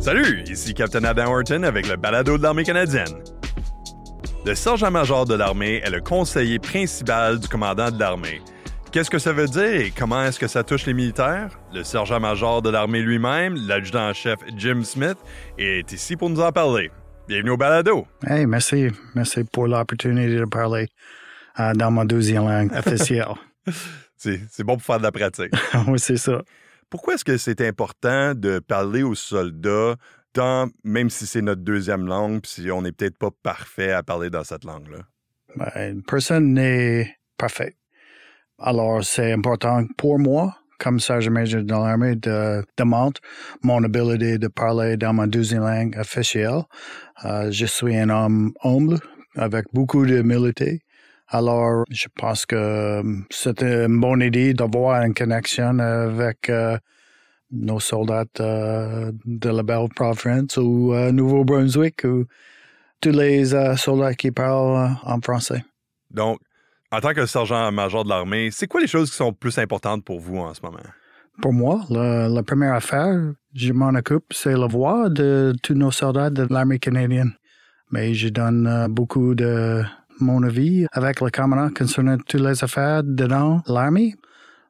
Salut, ici Captain Adam Horton avec le balado de l'armée canadienne. Le sergent-major de l'armée est le conseiller principal du commandant de l'armée. Qu'est-ce que ça veut dire et comment est-ce que ça touche les militaires? Le sergent-major de l'armée lui-même, l'adjudant-chef Jim Smith, est ici pour nous en parler. Bienvenue au balado. Hey, merci. Merci pour l'opportunité de parler euh, dans ma deuxième langue officielle. C'est bon pour faire de la pratique. oui, c'est ça. Pourquoi est-ce que c'est important de parler aux soldats, tant, même si c'est notre deuxième langue, puis si on n'est peut-être pas parfait à parler dans cette langue-là? Ben, personne n'est parfait. Alors, c'est important pour moi, comme sergent-major de l'armée, de démontrer mon habilité de parler dans ma deuxième langue officielle. Euh, je suis un homme humble, avec beaucoup d'humilité. Alors, je pense que euh, c'est une bonne idée d'avoir une connexion avec euh, nos soldats euh, de la Belle-Province ou Nouveau-Brunswick ou tous les soldats qui parlent en français. Donc, en tant que sergent-major de l'armée, c'est quoi les choses qui sont plus importantes pour vous en ce moment? Pour moi, la, première affaire, je m'en occupe, c'est la voix de tous nos soldats de l'armée canadienne. Mais je donne beaucoup de mon avis avec le commandant concernant toutes les affaires dedans l'armée,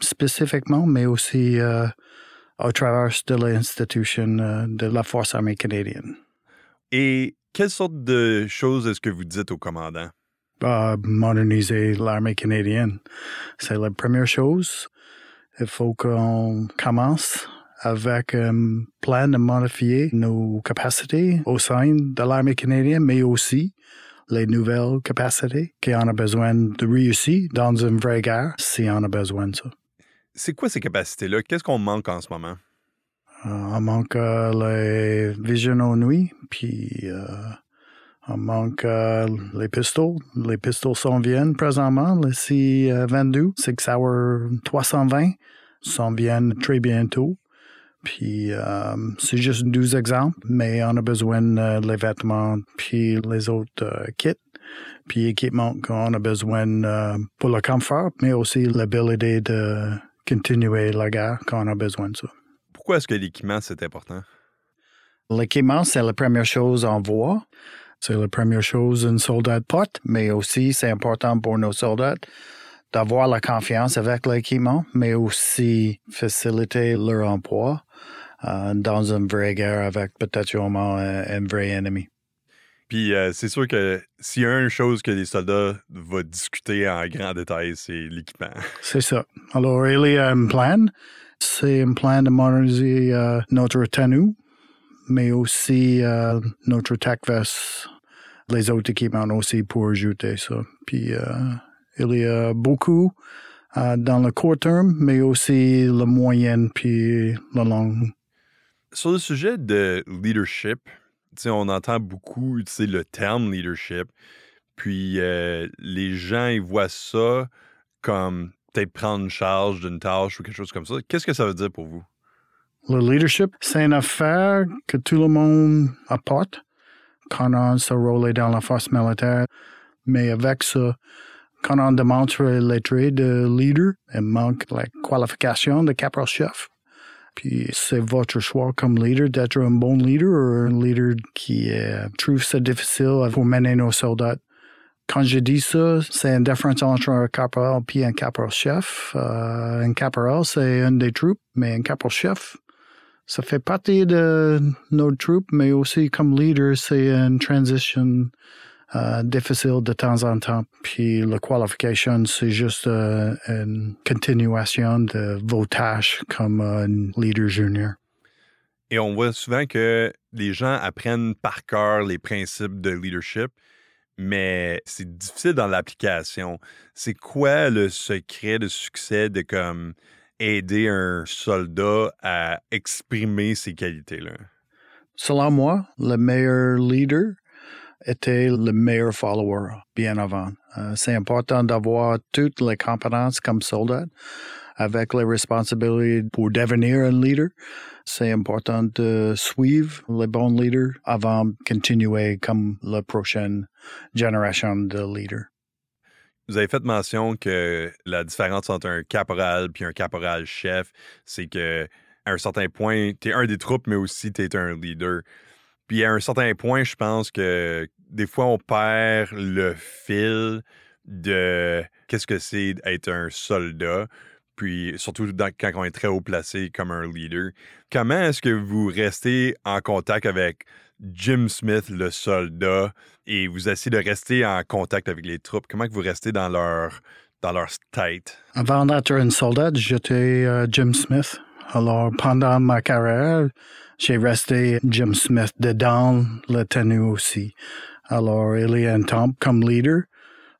spécifiquement, mais aussi euh, au travers de l'institution euh, de la Force armée canadienne. Et quelle sorte de choses est-ce que vous dites au commandant? Uh, moderniser l'armée canadienne. C'est la première chose. Il faut qu'on commence avec un plan de modifier nos capacités au sein de l'armée canadienne, mais aussi les nouvelles capacités qu'on a besoin de réussir dans une vraie guerre si on a besoin de ça. C'est quoi ces capacités-là? Qu'est-ce qu'on manque en ce moment? Euh, on manque euh, les visions aux nuits, puis euh, on manque les pistoles. Les pistoles s'en viennent présentement, les C-22, Sig Sauer 320 s'en viennent très bientôt. Puis euh, c'est juste 12 exemples, mais on a besoin euh, les vêtements, puis les autres euh, kits, puis équipements qu'on a besoin pour le confort, mais aussi l'habilité de continuer la guerre quand on a besoin de ça. Pourquoi est-ce que l'équipement, c'est important? L'équipement, c'est la première chose en voie. C'est la première chose un soldat porte, mais aussi c'est important pour nos soldats d'avoir la confiance avec l'équipement, mais aussi faciliter leur emploi euh, dans une vraie guerre avec peut-être un, vrai ennemi. Puis euh, c'est sûr que s'il y a une chose que les soldats vont discuter en grand détail, c'est l'équipement. C'est ça. Alors, il y a un plan. C'est un plan de moderniser euh, notre tenue, mais aussi notre tech vest, les autres équipements aussi pour ajouter ça. Puis il y a beaucoup dans le court terme, mais aussi le moyen puis le long sur le sujet de leadership, on entend beaucoup le terme leadership, puis les gens ils voient ça comme peut-être prendre charge d'une tâche ou quelque chose comme ça. Qu'est-ce que ça veut dire pour vous? Le leadership, c'est une affaire que tout le monde apporte quand on se rôle dans la force militaire. Mais avec ça, quand on démontre les traits de leader, il manque la qualification de caporal-chef. Puis c'est votre choix comme leader d'être un bon leader ou un leader qui euh, trouve ça difficile pour mener nos soldats. Quand je dis ça, c'est une différence entre un caporal et un caporal-chef. Euh, un caporal, c'est un des troupes, mais un caporal-chef, ça fait partie de nos troupes, mais aussi comme leader, c'est une transition euh, difficile de temps en temps. Puis la qualification, c'est juste euh, une continuation de vos tâches comme un leader junior. Et on voit souvent que les gens apprennent par cœur les principes de leadership, mais c'est difficile dans l'application. C'est quoi le secret de succès de comme aider un soldat à exprimer ces qualités-là? Selon moi, le meilleur leader, était le meilleur follower bien avant. Euh, c'est important d'avoir toutes les compétences comme soldat avec les responsabilités pour devenir un leader. C'est important de suivre les bons leaders avant de continuer comme la prochaine génération de leaders. Vous avez fait mention que la différence entre un caporal puis un caporal-chef, c'est que à un certain point, tu es un des troupes, mais aussi tu es un leader. Puis à un certain point, je pense que des fois, on perd le fil de qu'est-ce que c'est d'être un soldat, puis surtout quand on est très haut placé comme un leader. Comment est-ce que vous restez en contact avec Jim Smith, le soldat, et vous essayez de rester en contact avec les troupes? Comment que vous restez dans leur, dans leur tête? Avant d'être un soldat, j'étais euh, Jim Smith. Alors, pendant ma carrière, j'ai resté Jim Smith dedans la tenue aussi. Alors, il y a un temps comme leader.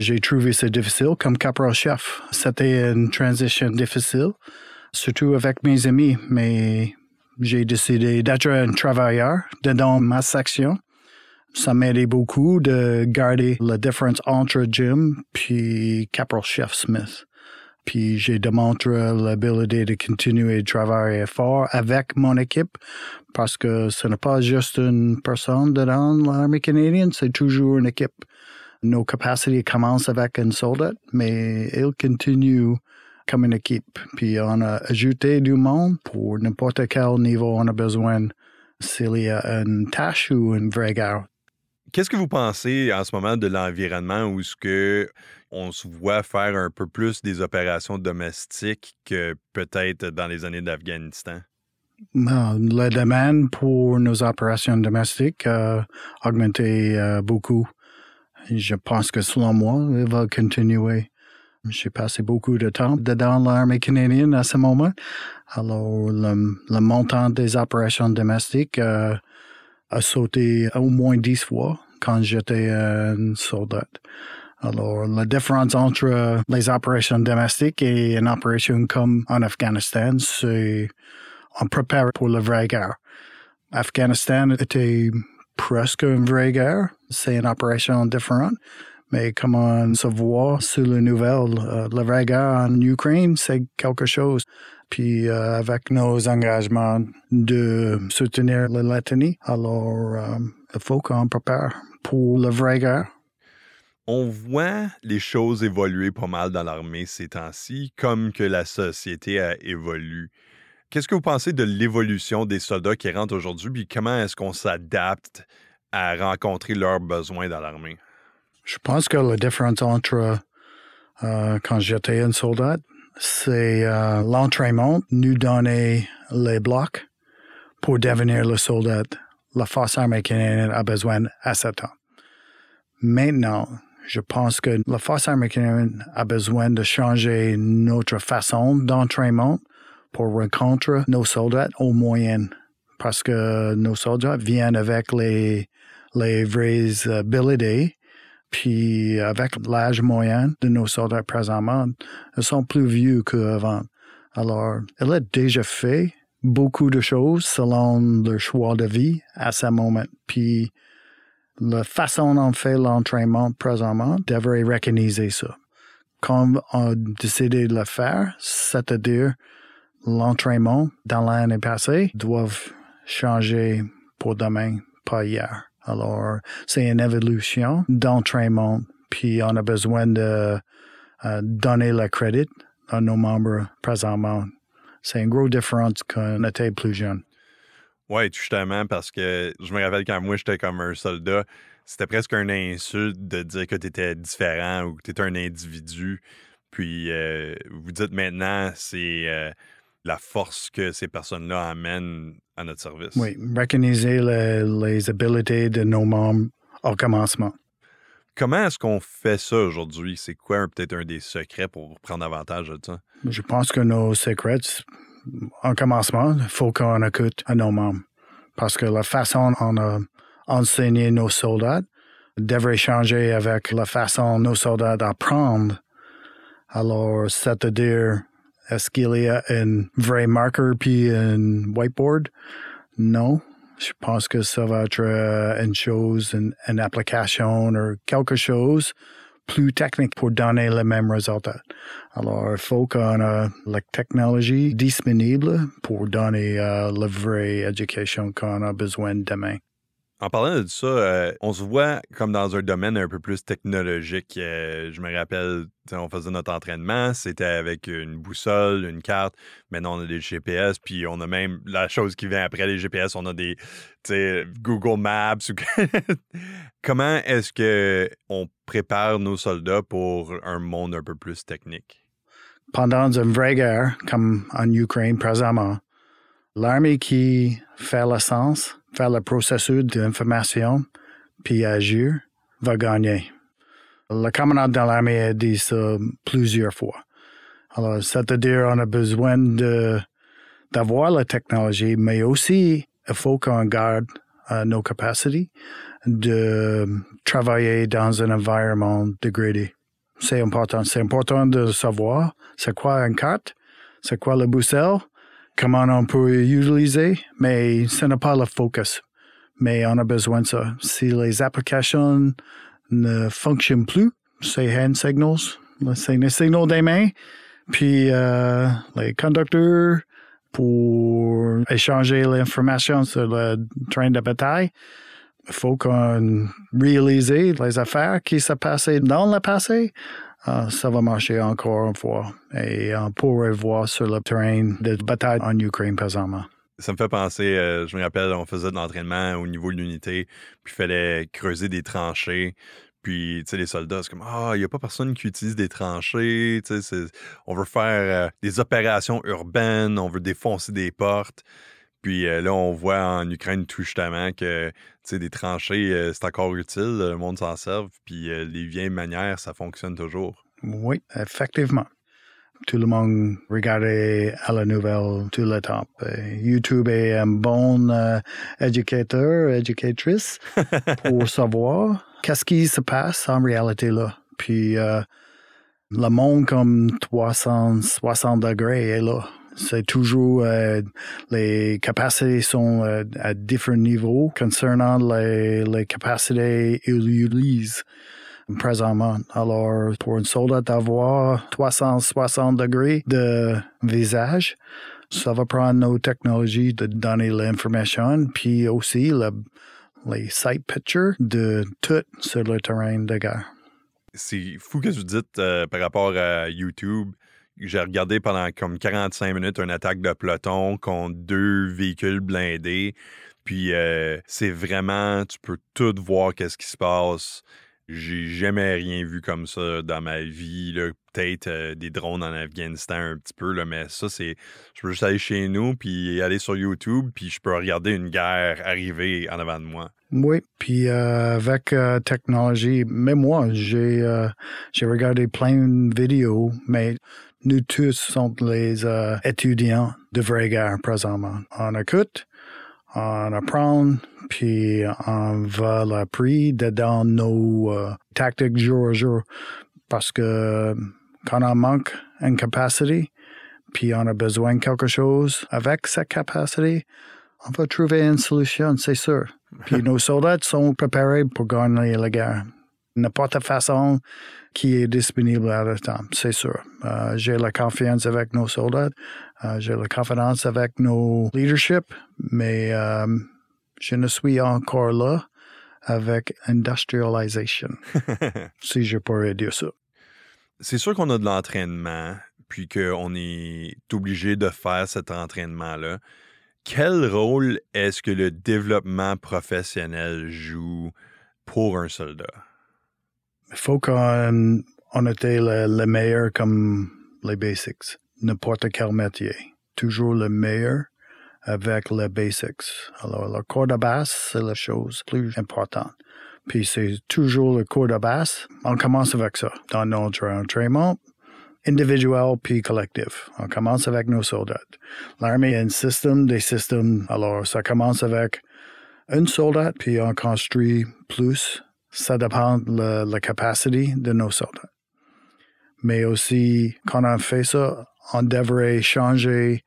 J'ai trouvé ça difficile comme caporal-chef. C'était une transition difficile, surtout avec mes amis, mais j'ai décidé d'être un travailleur dans ma section. Ça m'aidait beaucoup de garder la différence entre Jim puis Caporal Chef Smith. Puis j'ai démontré l'habilité de continuer de travailler fort avec mon équipe parce que ce n'est pas juste une personne dans l'armée canadienne, c'est toujours une équipe. Nos capacités commencent avec un soldat, mais il continue comme une équipe. Puis on a ajouté du monde pour n'importe quel niveau on a besoin s'il y a une tâche ou une vraie guerre. Qu'est-ce que vous pensez en ce moment de l'environnement où ce que on se voit faire un peu plus des opérations domestiques que peut-être dans les années d'Afghanistan? La demande pour nos opérations domestiques a augmenté euh, beaucoup. Je pense que selon moi, il va continuer. J'ai passé beaucoup de temps dans l'armée canadienne à ce moment. Alors, le, montant des opérations domestiques euh, a sauté au moins dix fois quand j'étais un soldat. Alors, la différence entre les opérations domestiques et une opération comme en Afghanistan, c'est on prépare pour la vraie guerre. Afghanistan était presque une vraie guerre. C'est une opération différente. Mais comme on se voit sur les nouvelles, euh, la vraie guerre en Ukraine, c'est quelque chose. Puis euh, avec nos engagements de soutenir la Lettonie, alors euh, il faut qu'on prépare pour la vraie guerre. On voit les choses évoluer pas mal dans l'armée ces temps-ci, comme que la société a évolué. Qu'est-ce que vous pensez de l'évolution des soldats qui rentrent aujourd'hui, puis comment est-ce qu'on s'adapte à rencontrer leurs besoins dans l'armée? Je pense que la différence entre euh, quand j'étais un soldat, c'est euh, l'entraînement nous donnait les blocs pour devenir le soldat. La force armée canadienne a besoin à ce temps. Maintenant, je pense que la force armée canadienne a besoin de changer notre façon d'entraînement pour rencontrer nos soldats au moyen parce que nos soldats viennent avec les, les vraies habilités puis avec l'âge moyen de nos soldats présentement, ils sont plus vieux qu'avant. Alors, elle a déjà fait beaucoup de choses selon leur choix de vie à ce moment. Puis la façon dont on fait l'entraînement présentement devrait reconnaître ça. Comme on a décidé de le faire, c'est-à-dire l'entraînement dans l'année passée doivent changer pour demain, pas hier. Alors, c'est une évolution d'entraînement, puis on a besoin de euh, donner le crédit à nos membres présentement. C'est une grosse différence qu'on était plus jeune. Oui, justement, parce que je me rappelle quand moi j'étais comme un soldat, c'était presque un insulte de dire que tu étais différent ou que tu étais un individu. Puis euh, vous dites maintenant, c'est euh, la force que ces personnes-là amènent à notre service. Oui, recogniser les habiletés de nos membres au commencement. Comment est-ce qu'on fait ça aujourd'hui? C'est quoi peut-être un des secrets pour prendre avantage de ça? Je pense que nos secrets, en commencement, il faut qu'on écoute à nos membres. Parce que la façon dont on a enseigné nos soldats devrait changer avec la façon nos soldats apprennent. Alors, c'est-à-dire est-ce qu'il y a un vrai marqueur puis un whiteboard? Non. Je pense que ça va être euh, une application ou quelque chose plus technique pour donner le même résultat. Alors, il faut qu'on ait la technologie disponible pour donner euh, la vraie éducation qu'on a besoin demain. En parlant de ça, euh, on se voit comme dans un domaine un peu plus technologique. Euh, je me rappelle, on faisait notre entraînement, c'était avec une boussole, une carte. Maintenant, on a des GPS, puis on a même la chose qui vient après les GPS, on a des Google Maps. Comment est-ce que on prépare nos soldats pour un monde un peu plus technique? Pendant une vraie guerre, comme en Ukraine présentement, l'armée qui fait le sens faire le processus d'information puis agir, va gagner. Le commandant de l'armée a dit ça plusieurs fois. Alors, c'est-à-dire, on a besoin d'avoir la technologie, mais aussi, il faut qu'on garde euh, nos capacités de travailler dans un environnement dégradé. C'est important. C'est important de savoir c'est quoi une carte, c'est quoi le boussole, comment on peut l'utiliser, mais ce n'est pas le focus. Mais on a besoin de ça. Si les applications ne fonctionnent plus, c'est hand signals, les signaux des mains, puis euh, les conducteurs pour échanger l'information sur le train de bataille. Il faut qu'on réalise les affaires qui se passaient dans le passé ça va marcher encore une fois. Et on pourrait voir sur le terrain de bataille en Ukraine présentement. Ça me fait penser, euh, je me rappelle, on faisait de l'entraînement au niveau de l'unité, puis il fallait creuser des tranchées. Puis, tu sais, les soldats, c'est comme, ah, il n'y a pas personne qui utilise des tranchées. On veut faire euh, des opérations urbaines, on veut défoncer des portes. Puis euh, là, on voit en Ukraine tout justement que des tranchées, euh, c'est encore utile, le monde s'en sert, puis euh, les vieilles manières, ça fonctionne toujours. Oui, effectivement. Tout le monde regardait à la nouvelle tout le temps. YouTube est un bon éducateur, éducatrice pour savoir qu'est-ce qui se passe en réalité là. Puis le monde comme 360 degrés est là c'est toujours euh, les capacités sont euh, à différents niveaux concernant les, les capacités utilisent présentement. Alors, pour un soldat d'avoir 360 degrés de visage, ça va prendre nos technologies de donner l'information, puis aussi le, les site pictures de tout sur le terrain de guerre. C'est fou que vous dites euh, par rapport à YouTube j'ai regardé pendant comme 45 minutes une attaque de peloton contre deux véhicules blindés. Puis euh, c'est vraiment, tu peux tout voir qu'est-ce qui se passe. J'ai jamais rien vu comme ça dans ma vie. Peut-être euh, des drones en Afghanistan un petit peu, là, mais ça, c'est. Je peux juste aller chez nous, puis aller sur YouTube, puis je peux regarder une guerre arriver en avant de moi. Oui, puis euh, avec technologie, même moi, j'ai j'ai regardé plein de vidéos, mais nous tous sommes les euh, étudiants de vraie guerre présentement. On écoute, on apprend, puis on va l'apprendre dans nos euh, tactiques jour à jour. Parce que quand on manque une capacité, puis on a besoin de quelque chose avec cette capacité, on va trouver une solution, c'est sûr. Puis nos soldats sont préparés pour gagner la guerre. N'importe façon, qui est disponible à le temps, c'est sûr. Euh, j'ai la confiance avec nos soldats, euh, j'ai la confiance avec nos leadership, mais euh, je ne suis encore là avec industrialisation, si je pourrais dire ça. C'est sûr qu'on a de l'entraînement, puis qu'on est obligé de faire cet entraînement-là. Quel rôle est-ce que le développement professionnel joue pour un soldat? Faut qu'on on était le, meilleur comme les basics. N'importe quel métier. Toujours le meilleur avec les basics. Alors, le corps de basse, c'est la chose plus importante. Puis c'est toujours le corps de basse. On commence avec ça dans notre entraînement individuel puis collectif. On commence avec nos soldats. L'armée est un système des systèmes. Alors, ça commence avec un soldat, puis on construit plus ça dépend de la capacité de nos soldats. Mais aussi, quand on fait ça, on devrait changer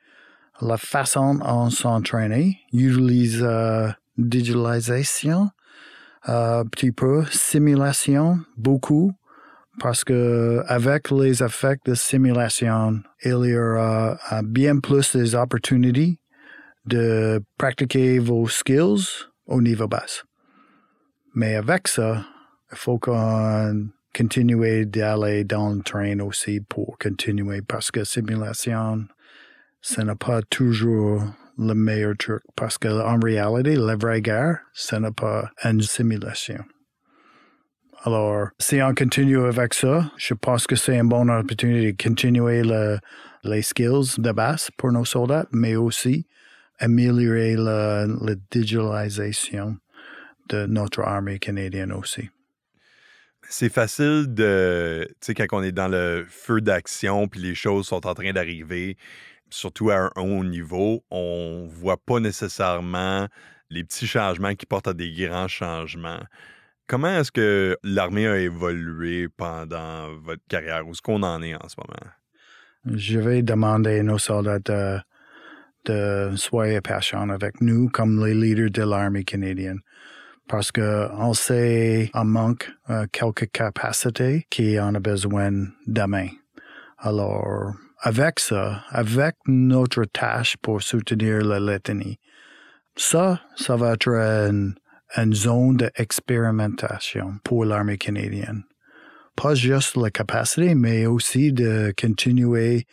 la façon on s'entraîne, utilise euh, digitalisation, un euh, petit peu, simulation, beaucoup, parce que avec les effets de simulation, il y aura euh, bien plus des opportunités de pratiquer vos skills au niveau bas. Mais avec ça, il faut qu'on continue d'aller dans le train aussi pour continuer parce que simulation, ce n'est pas toujours le meilleur truc parce que en réalité, la vraie guerre, ce n'est pas une simulation. Alors, si on continue avec ça, je pense que c'est une bonne opportunité de continuer le, les skills de base pour nos soldats, mais aussi améliorer la, la digitalisation de notre armée canadienne aussi. C'est facile de, tu sais, quand on est dans le feu d'action puis les choses sont en train d'arriver, surtout à un haut niveau, on voit pas nécessairement les petits changements qui portent à des grands changements. Comment est-ce que l'armée a évolué pendant votre carrière? Où est-ce qu'on en est en ce moment? Je vais demander à nos soldats de, de soyez patients avec nous comme les leaders de l'armée canadienne. Parce que on sait en manque euh, quelques capacités qu'on a besoin demain. Alors, avec ça, avec notre tâche pour soutenir la Lettonie, ça, ça va être une zone d'expérimentation pour l'armée canadienne. Pas juste la capacité, mais aussi de continuer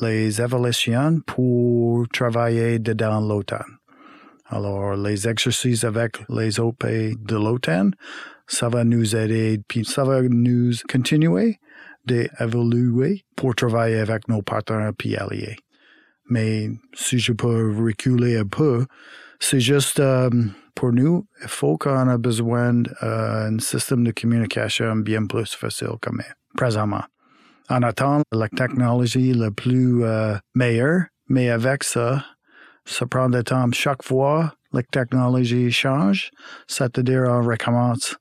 les évolutions pour travailler dedans l'OTAN. Alors, les exercices avec les pays de l'OTAN, ça va nous aider, puis ça va nous continuer d'évoluer pour travailler avec nos partenaires puis alliés. Mais si je peux reculer un peu, c'est juste euh, pour nous, il faut qu'on ait besoin d'un système de communication bien plus facile que présentement. On attend la technologie la plus euh, meilleure, mais avec ça, ça prend du temps. Chaque fois, la technologie change, c'est-à-dire on recommence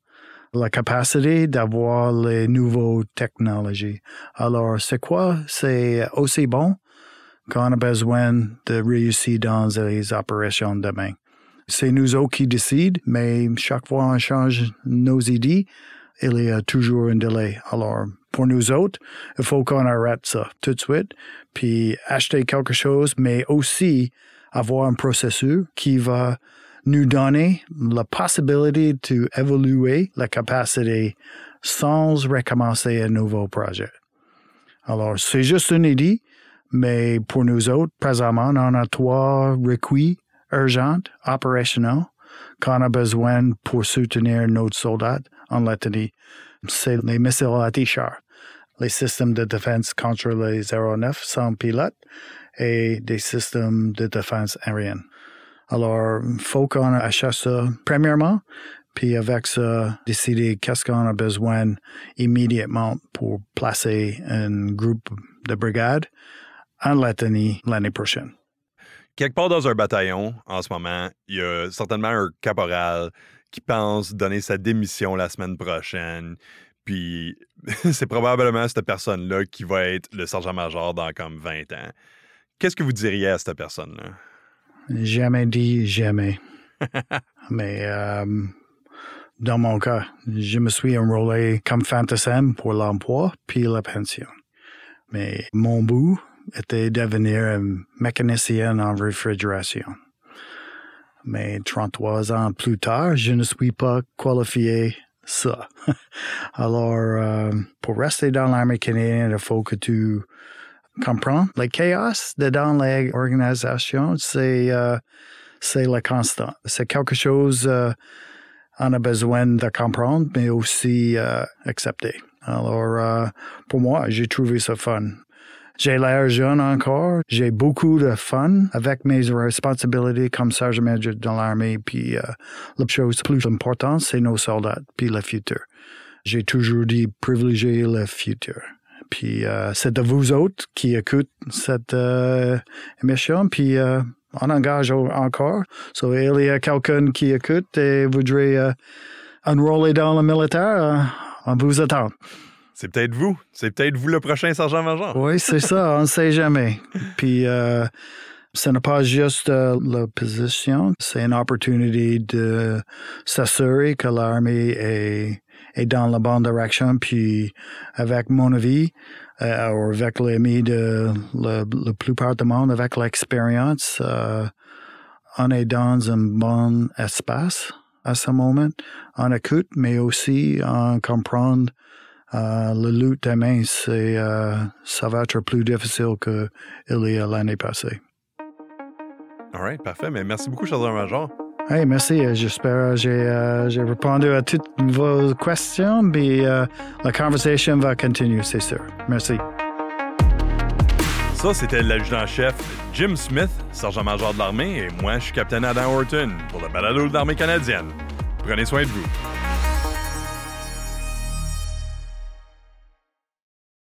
la capacité d'avoir les nouvelles technologies. Alors, c'est quoi? C'est aussi bon qu'on a besoin de réussir dans les opérations demain. C'est nous autres qui décident, mais chaque fois on change nos idées, il y a toujours un délai. Alors, pour nous autres, il faut qu'on arrête ça tout de suite, puis acheter quelque chose, mais aussi avoir un processus qui va nous donner la possibilité d'évoluer la capacité sans recommencer un nouveau projet. Alors, c'est juste une idée, mais pour nous autres, présentement, on a trois requis urgente, opérationnelle, qu'on a besoin pour soutenir nos soldats en Lettonie. C'est les missiles à les systèmes de défense contre les aéronefs sans pilote et des systèmes de défense aérienne. Alors, faut qu'on achète ça premièrement, puis avec ça, décider qu'est-ce qu'on a besoin immédiatement pour placer un groupe de brigade en Lettonie l'année prochaine quelque part dans un bataillon, en ce moment, il y a certainement un caporal qui pense donner sa démission la semaine prochaine. Puis c'est probablement cette personne-là qui va être le sergent-major dans comme 20 ans. Qu'est-ce que vous diriez à cette personne-là? Jamais dit jamais. Mais euh, dans mon cas, je me suis enrôlé comme fantassin pour l'emploi puis la pension. Mais mon bout, était devenir un mécanicien en réfrigération. Mais 33 ans plus tard, je ne suis pas qualifié ça. Alors, euh, pour rester dans l'armée canadienne, il faut que tu comprends le chaos dans l'organisation, c'est euh, c'est la constante. C'est quelque chose euh, on a besoin de comprendre, mais aussi euh, accepter. Alors, euh, pour moi, j'ai trouvé ça fun. J'ai l'air jeune encore. J'ai beaucoup de fun avec mes responsabilités comme sergent-major dans l'armée. Puis euh, la chose plus importante, c'est nos soldats, puis le futur. J'ai toujours dit privilégier le futur. Puis euh, c'est de vous autres qui écoutent cette euh, émission. Puis euh, on engage encore. So, il y a quelqu'un qui écoute et voudrait enrôler dans le militaire. on vous attend. C'est peut-être vous. C'est peut-être vous le prochain sergent-major. Oui, c'est ça. On ne sait jamais. Puis, euh, ce n'est pas juste euh, la position, c'est une opportunité de s'assurer que l'armée est, est dans la bonne direction. Puis, avec mon avis, euh, ou avec l'ami de la, la plupart du monde, avec l'expérience, euh, on est dans un bon espace à ce moment. On écoute, mais aussi en comprendre euh, le lutte demain, c'est, euh, ça va être plus difficile qu'il y a l'année passée. All right, parfait. Mais merci beaucoup, Sergent-Major. Hey, merci. J'espère que j'ai, j'ai répondu à toutes vos questions. Puis la conversation va continuer, c'est sûr. Merci. Ça, c'était l'adjudant-chef Jim Smith, sergent-major de l'armée, et moi, je suis capitaine Adam Horton pour le balado de l'armée canadienne. Prenez soin de vous.